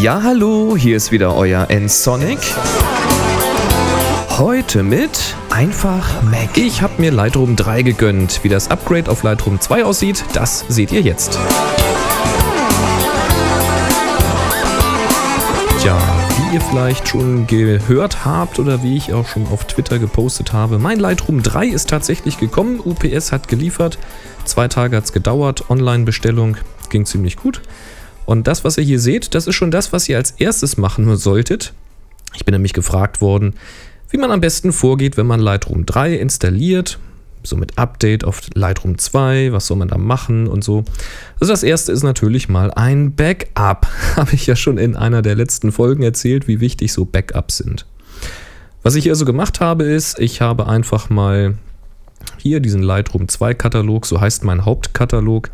Ja, hallo, hier ist wieder euer N-Sonic. Heute mit einfach Mac. Ich habe mir Lightroom 3 gegönnt. Wie das Upgrade auf Lightroom 2 aussieht, das seht ihr jetzt. Tja, ihr vielleicht schon gehört habt oder wie ich auch schon auf Twitter gepostet habe, mein Lightroom 3 ist tatsächlich gekommen. UPS hat geliefert. Zwei Tage hat es gedauert. Online-Bestellung ging ziemlich gut. Und das, was ihr hier seht, das ist schon das, was ihr als erstes machen solltet. Ich bin nämlich gefragt worden, wie man am besten vorgeht, wenn man Lightroom 3 installiert. So mit Update auf Lightroom 2, was soll man da machen und so. Also das erste ist natürlich mal ein Backup. Habe ich ja schon in einer der letzten Folgen erzählt, wie wichtig so Backups sind. Was ich hier so gemacht habe, ist, ich habe einfach mal hier diesen Lightroom 2 Katalog, so heißt mein Hauptkatalog,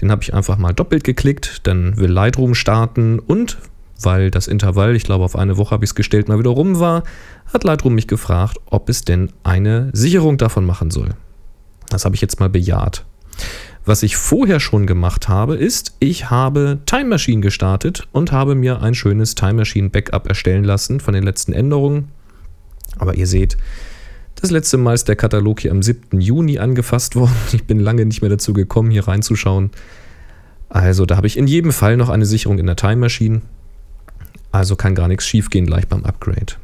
den habe ich einfach mal doppelt geklickt, dann will Lightroom starten und weil das Intervall, ich glaube auf eine Woche habe ich es gestellt, mal wieder rum war, hat Lightroom mich gefragt, ob es denn eine Sicherung davon machen soll. Das habe ich jetzt mal bejaht. Was ich vorher schon gemacht habe, ist, ich habe Time Machine gestartet und habe mir ein schönes Time Machine Backup erstellen lassen von den letzten Änderungen. Aber ihr seht, das letzte Mal ist der Katalog hier am 7. Juni angefasst worden. Ich bin lange nicht mehr dazu gekommen, hier reinzuschauen. Also da habe ich in jedem Fall noch eine Sicherung in der Time Machine. Also kann gar nichts schiefgehen gleich beim Upgrade.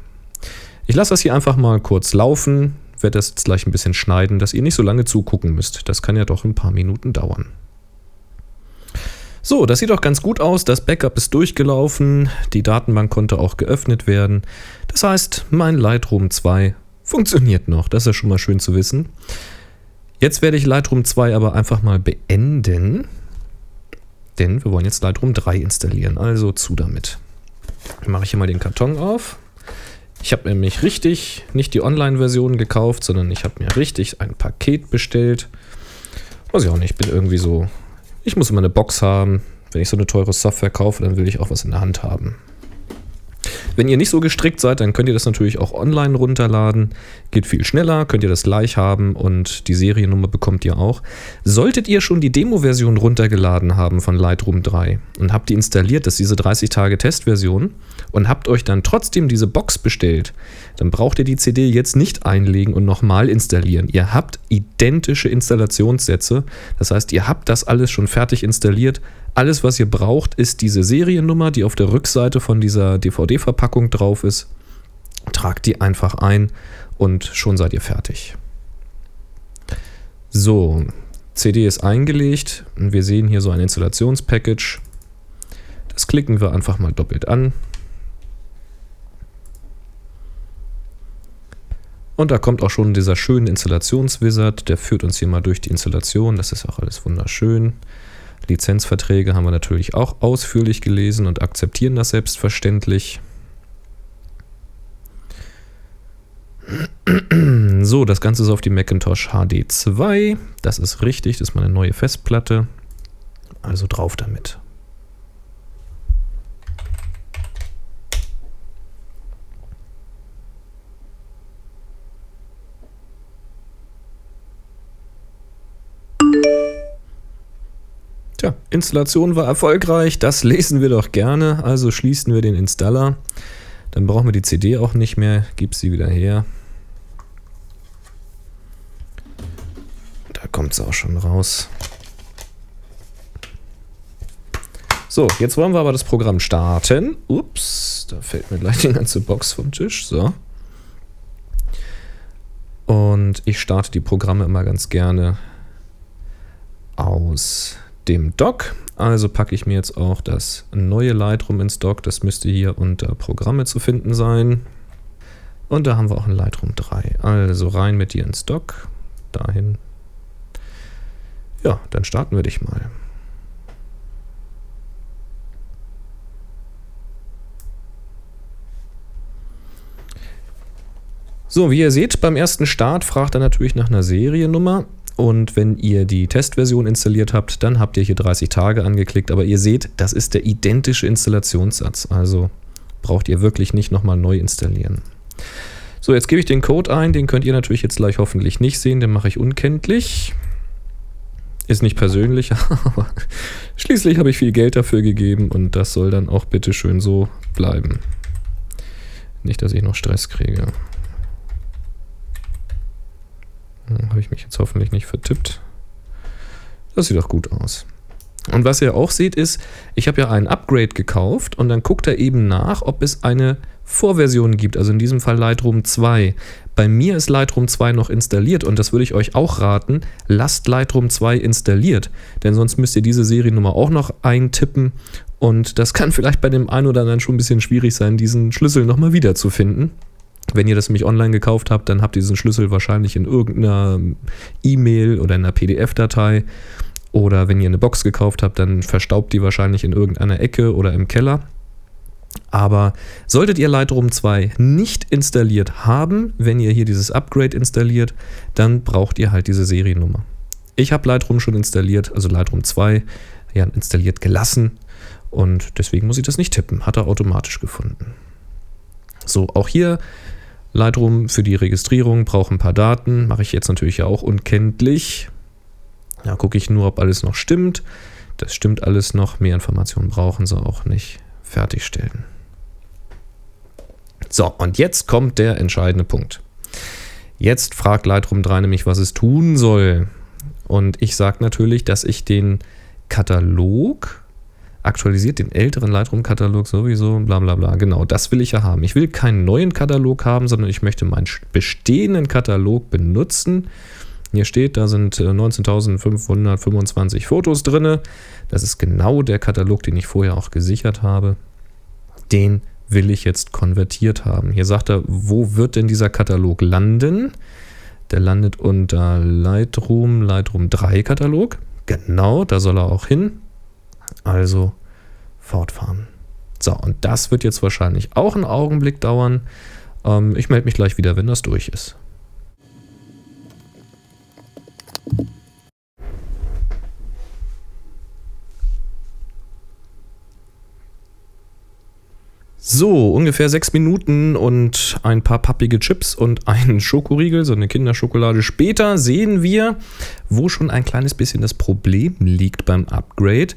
Ich lasse das hier einfach mal kurz laufen, werde das jetzt gleich ein bisschen schneiden, dass ihr nicht so lange zugucken müsst. Das kann ja doch ein paar Minuten dauern. So, das sieht doch ganz gut aus. Das Backup ist durchgelaufen. Die Datenbank konnte auch geöffnet werden. Das heißt, mein Lightroom 2 funktioniert noch. Das ist ja schon mal schön zu wissen. Jetzt werde ich Lightroom 2 aber einfach mal beenden. Denn wir wollen jetzt Lightroom 3 installieren. Also zu damit. Mache ich hier mal den Karton auf. Ich habe nämlich richtig nicht die Online-Version gekauft, sondern ich habe mir richtig ein Paket bestellt. Weiß ich auch nicht, ich bin irgendwie so. Ich muss immer eine Box haben. Wenn ich so eine teure Software kaufe, dann will ich auch was in der Hand haben. Wenn ihr nicht so gestrickt seid, dann könnt ihr das natürlich auch online runterladen. Geht viel schneller, könnt ihr das gleich haben und die Seriennummer bekommt ihr auch. Solltet ihr schon die Demo-Version runtergeladen haben von Lightroom 3 und habt die installiert, das ist diese 30 Tage Testversion, und habt euch dann trotzdem diese Box bestellt, dann braucht ihr die CD jetzt nicht einlegen und nochmal installieren. Ihr habt identische Installationssätze. Das heißt, ihr habt das alles schon fertig installiert, alles, was ihr braucht, ist diese Seriennummer, die auf der Rückseite von dieser DVD-Verpackung drauf ist. Tragt die einfach ein und schon seid ihr fertig. So, CD ist eingelegt und wir sehen hier so ein Installationspackage. Das klicken wir einfach mal doppelt an. Und da kommt auch schon dieser schöne Installationswizard, der führt uns hier mal durch die Installation. Das ist auch alles wunderschön. Lizenzverträge haben wir natürlich auch ausführlich gelesen und akzeptieren das selbstverständlich. So, das Ganze ist auf die Macintosh HD 2. Das ist richtig, das ist meine neue Festplatte. Also drauf damit. Tja, Installation war erfolgreich, das lesen wir doch gerne, also schließen wir den Installer. Dann brauchen wir die CD auch nicht mehr, gib sie wieder her. Da kommt sie auch schon raus. So, jetzt wollen wir aber das Programm starten. Ups, da fällt mir gleich die ganze Box vom Tisch. So. Und ich starte die Programme immer ganz gerne aus dem Dock. Also packe ich mir jetzt auch das neue Lightroom ins Dock. Das müsste hier unter Programme zu finden sein. Und da haben wir auch ein Lightroom 3. Also rein mit dir ins Dock. Dahin. Ja, dann starten wir dich mal. So, wie ihr seht, beim ersten Start fragt er natürlich nach einer Seriennummer. Und wenn ihr die Testversion installiert habt, dann habt ihr hier 30 Tage angeklickt. Aber ihr seht, das ist der identische Installationssatz. Also braucht ihr wirklich nicht nochmal neu installieren. So, jetzt gebe ich den Code ein. Den könnt ihr natürlich jetzt gleich hoffentlich nicht sehen. Den mache ich unkenntlich. Ist nicht persönlich, aber Schließlich habe ich viel Geld dafür gegeben und das soll dann auch bitte schön so bleiben. Nicht, dass ich noch Stress kriege. Hm, habe ich mich jetzt hoffentlich nicht vertippt. Das sieht doch gut aus. Und was ihr auch seht ist, ich habe ja ein Upgrade gekauft und dann guckt er eben nach, ob es eine Vorversion gibt, also in diesem Fall Lightroom 2. Bei mir ist Lightroom 2 noch installiert und das würde ich euch auch raten, lasst Lightroom 2 installiert, denn sonst müsst ihr diese Seriennummer auch noch eintippen und das kann vielleicht bei dem einen oder anderen schon ein bisschen schwierig sein, diesen Schlüssel nochmal wiederzufinden. Wenn ihr das nämlich online gekauft habt, dann habt ihr diesen Schlüssel wahrscheinlich in irgendeiner E-Mail oder in einer PDF-Datei oder wenn ihr eine Box gekauft habt, dann verstaubt die wahrscheinlich in irgendeiner Ecke oder im Keller. Aber solltet ihr Lightroom 2 nicht installiert haben, wenn ihr hier dieses Upgrade installiert, dann braucht ihr halt diese Seriennummer. Ich habe Lightroom schon installiert, also Lightroom 2 ja, installiert gelassen und deswegen muss ich das nicht tippen. Hat er automatisch gefunden. So, auch hier Lightroom für die Registrierung braucht ein paar Daten, mache ich jetzt natürlich auch unkenntlich. Da gucke ich nur, ob alles noch stimmt. Das stimmt alles noch. Mehr Informationen brauchen sie auch nicht. Fertigstellen. So, und jetzt kommt der entscheidende Punkt. Jetzt fragt Lightroom 3 nämlich, was es tun soll. Und ich sage natürlich, dass ich den Katalog aktualisiert, den älteren Lightroom-Katalog sowieso, bla bla bla. Genau, das will ich ja haben. Ich will keinen neuen Katalog haben, sondern ich möchte meinen bestehenden Katalog benutzen hier steht, da sind 19.525 äh, Fotos drin. Das ist genau der Katalog, den ich vorher auch gesichert habe. Den will ich jetzt konvertiert haben. Hier sagt er, wo wird denn dieser Katalog landen? Der landet unter Lightroom, Lightroom 3 Katalog. Genau, da soll er auch hin. Also fortfahren. So, und das wird jetzt wahrscheinlich auch einen Augenblick dauern. Ähm, ich melde mich gleich wieder, wenn das durch ist. So, ungefähr sechs Minuten und ein paar pappige Chips und ein Schokoriegel, so eine Kinderschokolade später, sehen wir, wo schon ein kleines bisschen das Problem liegt beim Upgrade.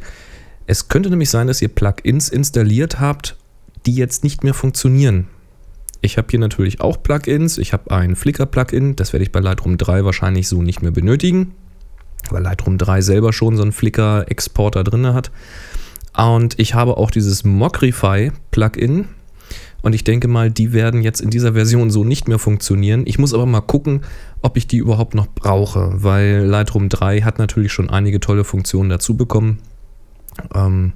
Es könnte nämlich sein, dass ihr Plugins installiert habt, die jetzt nicht mehr funktionieren. Ich habe hier natürlich auch Plugins. Ich habe ein Flickr-Plugin, das werde ich bei Lightroom 3 wahrscheinlich so nicht mehr benötigen, weil Lightroom 3 selber schon so einen Flickr-Exporter drin hat. Und ich habe auch dieses Mocrify-Plugin. Und ich denke mal, die werden jetzt in dieser Version so nicht mehr funktionieren. Ich muss aber mal gucken, ob ich die überhaupt noch brauche, weil Lightroom 3 hat natürlich schon einige tolle Funktionen dazu bekommen. Ähm,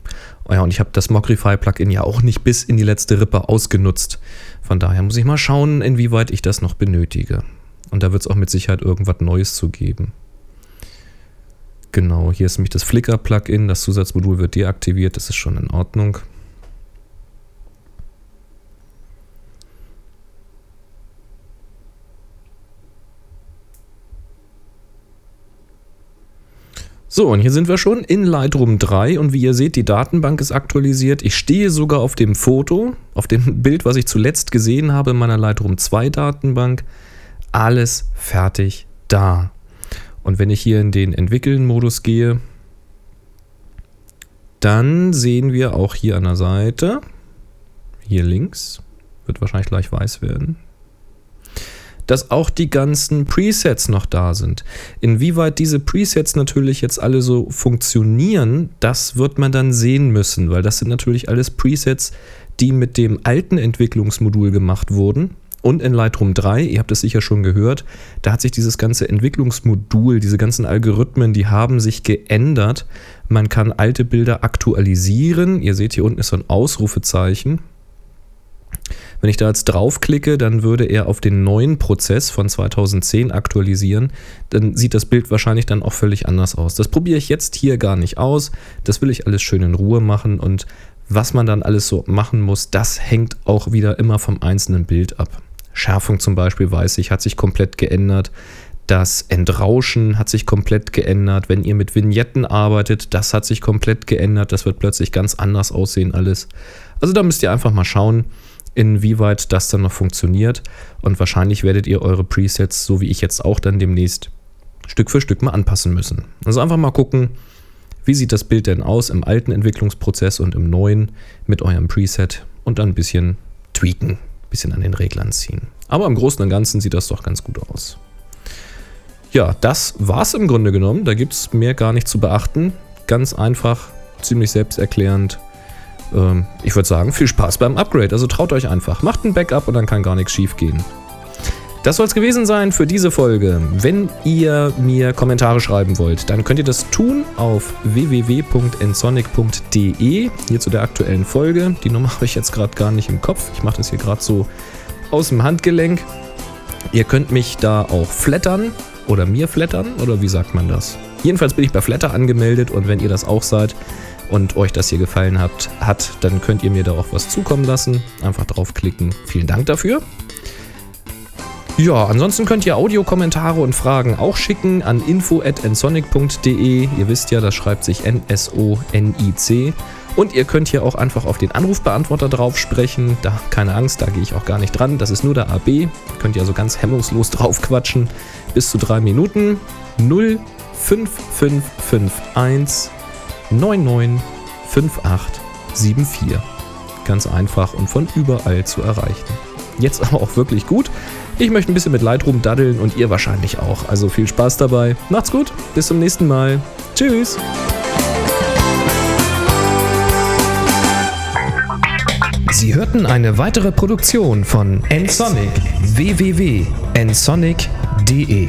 ja, und ich habe das Mocrify-Plugin ja auch nicht bis in die letzte Rippe ausgenutzt. Von daher muss ich mal schauen, inwieweit ich das noch benötige. Und da wird es auch mit Sicherheit irgendwas Neues zu geben. Genau, hier ist nämlich das Flickr-Plugin. Das Zusatzmodul wird deaktiviert. Das ist schon in Ordnung. So, und hier sind wir schon in Lightroom 3 und wie ihr seht, die Datenbank ist aktualisiert. Ich stehe sogar auf dem Foto, auf dem Bild, was ich zuletzt gesehen habe in meiner Lightroom 2 Datenbank. Alles fertig da. Und wenn ich hier in den Entwickeln-Modus gehe, dann sehen wir auch hier an der Seite, hier links, wird wahrscheinlich gleich weiß werden, dass auch die ganzen Presets noch da sind. Inwieweit diese Presets natürlich jetzt alle so funktionieren, das wird man dann sehen müssen, weil das sind natürlich alles Presets, die mit dem alten Entwicklungsmodul gemacht wurden und in Lightroom 3, ihr habt es sicher schon gehört, da hat sich dieses ganze Entwicklungsmodul, diese ganzen Algorithmen, die haben sich geändert. Man kann alte Bilder aktualisieren. Ihr seht hier unten ist so ein Ausrufezeichen. Wenn ich da jetzt draufklicke, dann würde er auf den neuen Prozess von 2010 aktualisieren. Dann sieht das Bild wahrscheinlich dann auch völlig anders aus. Das probiere ich jetzt hier gar nicht aus. Das will ich alles schön in Ruhe machen und was man dann alles so machen muss, das hängt auch wieder immer vom einzelnen Bild ab. Schärfung zum Beispiel, weiß ich, hat sich komplett geändert. Das Entrauschen hat sich komplett geändert. Wenn ihr mit Vignetten arbeitet, das hat sich komplett geändert. Das wird plötzlich ganz anders aussehen alles. Also da müsst ihr einfach mal schauen, inwieweit das dann noch funktioniert. Und wahrscheinlich werdet ihr eure Presets, so wie ich jetzt auch dann demnächst, Stück für Stück mal anpassen müssen. Also einfach mal gucken, wie sieht das Bild denn aus im alten Entwicklungsprozess und im neuen mit eurem Preset und dann ein bisschen tweaken, ein bisschen an den Reglern ziehen. Aber im Großen und Ganzen sieht das doch ganz gut aus. Ja, das war's im Grunde genommen. Da gibt es mehr gar nicht zu beachten. Ganz einfach, ziemlich selbsterklärend. Ähm, ich würde sagen, viel Spaß beim Upgrade. Also traut euch einfach. Macht ein Backup und dann kann gar nichts schief gehen. Das soll es gewesen sein für diese Folge. Wenn ihr mir Kommentare schreiben wollt, dann könnt ihr das tun auf www.ensonic.de. Hier zu der aktuellen Folge. Die Nummer habe ich jetzt gerade gar nicht im Kopf. Ich mache das hier gerade so aus dem Handgelenk. Ihr könnt mich da auch flattern oder mir flattern oder wie sagt man das? Jedenfalls bin ich bei Flatter angemeldet und wenn ihr das auch seid und euch das hier gefallen hat, hat, dann könnt ihr mir da auch was zukommen lassen. Einfach draufklicken. Vielen Dank dafür. Ja, ansonsten könnt ihr Audiokommentare und Fragen auch schicken an info@nsonic.de. Ihr wisst ja, das schreibt sich N S O N I C. Und ihr könnt hier auch einfach auf den Anrufbeantworter drauf sprechen. Da keine Angst, da gehe ich auch gar nicht dran. Das ist nur der AB. Könnt ihr also ganz hemmungslos drauf quatschen. Bis zu drei Minuten. 05551 995874. Ganz einfach und von überall zu erreichen. Jetzt aber auch wirklich gut. Ich möchte ein bisschen mit Lightroom daddeln und ihr wahrscheinlich auch. Also viel Spaß dabei. Macht's gut. Bis zum nächsten Mal. Tschüss. Sie hörten eine weitere Produktion von nsonic www.nsonic.de